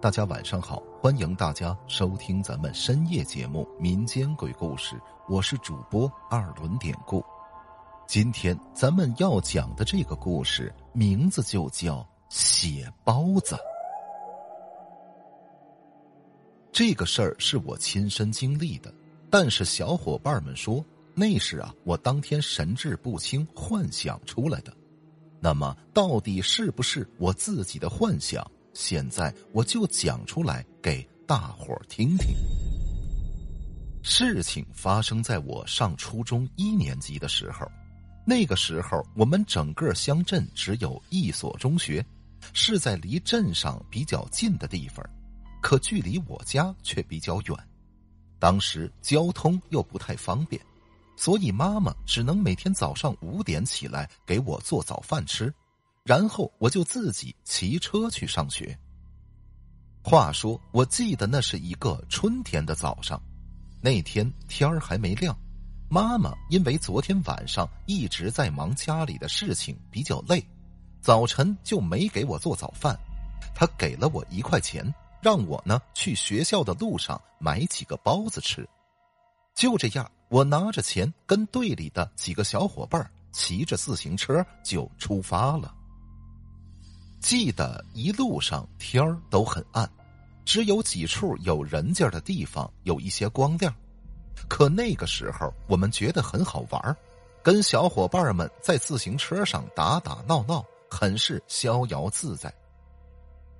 大家晚上好，欢迎大家收听咱们深夜节目《民间鬼故事》，我是主播二轮典故。今天咱们要讲的这个故事名字就叫《血包子》。这个事儿是我亲身经历的，但是小伙伴们说那是啊，我当天神志不清幻想出来的。那么，到底是不是我自己的幻想？现在我就讲出来给大伙儿听听。事情发生在我上初中一年级的时候，那个时候我们整个乡镇只有一所中学，是在离镇上比较近的地方，可距离我家却比较远。当时交通又不太方便，所以妈妈只能每天早上五点起来给我做早饭吃。然后我就自己骑车去上学。话说，我记得那是一个春天的早上，那天天儿还没亮，妈妈因为昨天晚上一直在忙家里的事情，比较累，早晨就没给我做早饭。她给了我一块钱，让我呢去学校的路上买几个包子吃。就这样，我拿着钱跟队里的几个小伙伴骑着自行车就出发了。记得一路上天儿都很暗，只有几处有人家的地方有一些光亮。可那个时候我们觉得很好玩跟小伙伴们在自行车上打打闹闹，很是逍遥自在。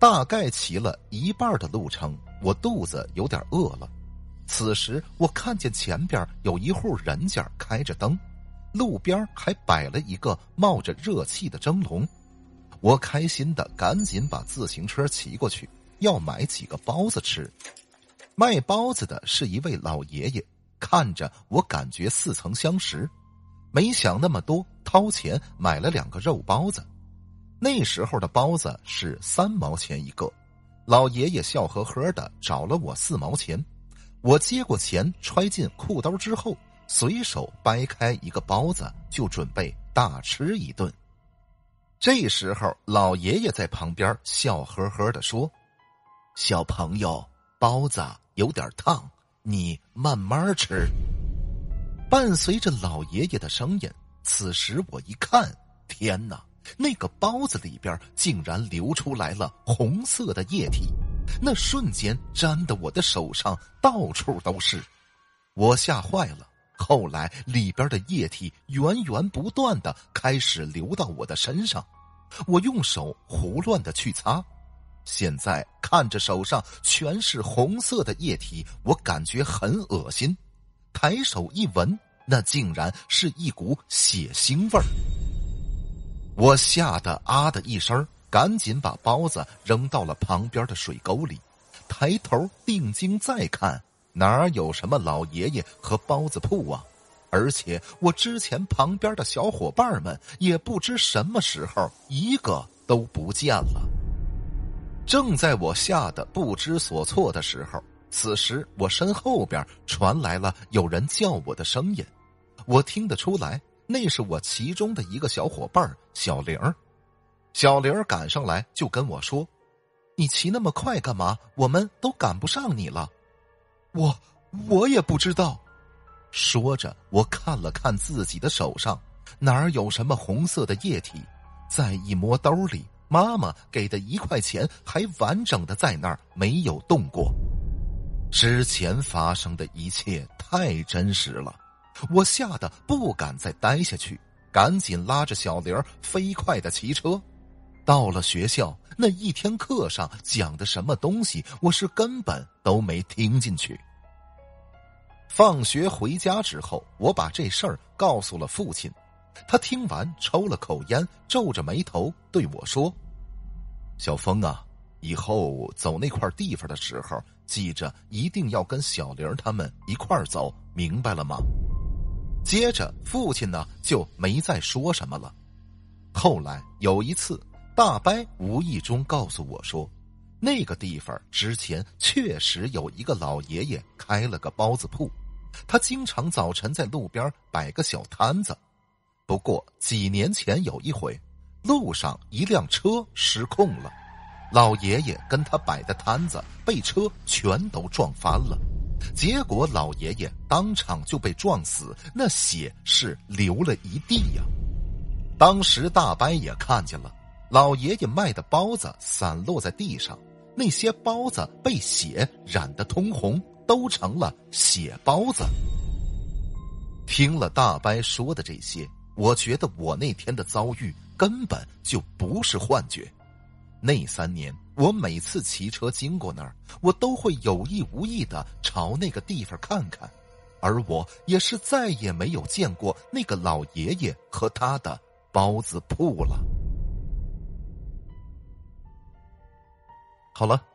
大概骑了一半的路程，我肚子有点饿了。此时我看见前边有一户人家开着灯，路边还摆了一个冒着热气的蒸笼。我开心的赶紧把自行车骑过去，要买几个包子吃。卖包子的是一位老爷爷，看着我感觉似曾相识，没想那么多，掏钱买了两个肉包子。那时候的包子是三毛钱一个，老爷爷笑呵呵的找了我四毛钱。我接过钱揣进裤兜之后，随手掰开一个包子，就准备大吃一顿。这时候，老爷爷在旁边笑呵呵的说：“小朋友，包子有点烫，你慢慢吃。”伴随着老爷爷的声音，此时我一看，天哪！那个包子里边竟然流出来了红色的液体，那瞬间粘的我的手上到处都是，我吓坏了。后来里边的液体源源不断的开始流到我的身上。我用手胡乱的去擦，现在看着手上全是红色的液体，我感觉很恶心。抬手一闻，那竟然是一股血腥味儿。我吓得啊的一声，赶紧把包子扔到了旁边的水沟里。抬头定睛再看，哪有什么老爷爷和包子铺啊？而且我之前旁边的小伙伴们也不知什么时候一个都不见了。正在我吓得不知所措的时候，此时我身后边传来了有人叫我的声音，我听得出来那是我其中的一个小伙伴小玲小玲赶上来就跟我说：“你骑那么快干嘛？我们都赶不上你了。”我我也不知道。说着，我看了看自己的手上，哪儿有什么红色的液体？再一摸兜里，妈妈给的一块钱还完整的在那儿，没有动过。之前发生的一切太真实了，我吓得不敢再待下去，赶紧拉着小玲飞快的骑车。到了学校，那一天课上讲的什么东西，我是根本都没听进去。放学回家之后，我把这事儿告诉了父亲。他听完抽了口烟，皱着眉头对我说：“小峰啊，以后走那块地方的时候，记着一定要跟小玲他们一块儿走，明白了吗？”接着，父亲呢就没再说什么了。后来有一次，大伯无意中告诉我说，那个地方之前确实有一个老爷爷开了个包子铺。他经常早晨在路边摆个小摊子，不过几年前有一回，路上一辆车失控了，老爷爷跟他摆的摊子被车全都撞翻了，结果老爷爷当场就被撞死，那血是流了一地呀。当时大伯也看见了，老爷爷卖的包子散落在地上，那些包子被血染得通红，都成了血包子。听了大伯说的这些，我觉得我那天的遭遇根本就不是幻觉。那三年，我每次骑车经过那儿，我都会有意无意的朝那个地方看看，而我也是再也没有见过那个老爷爷和他的包子铺了。好了，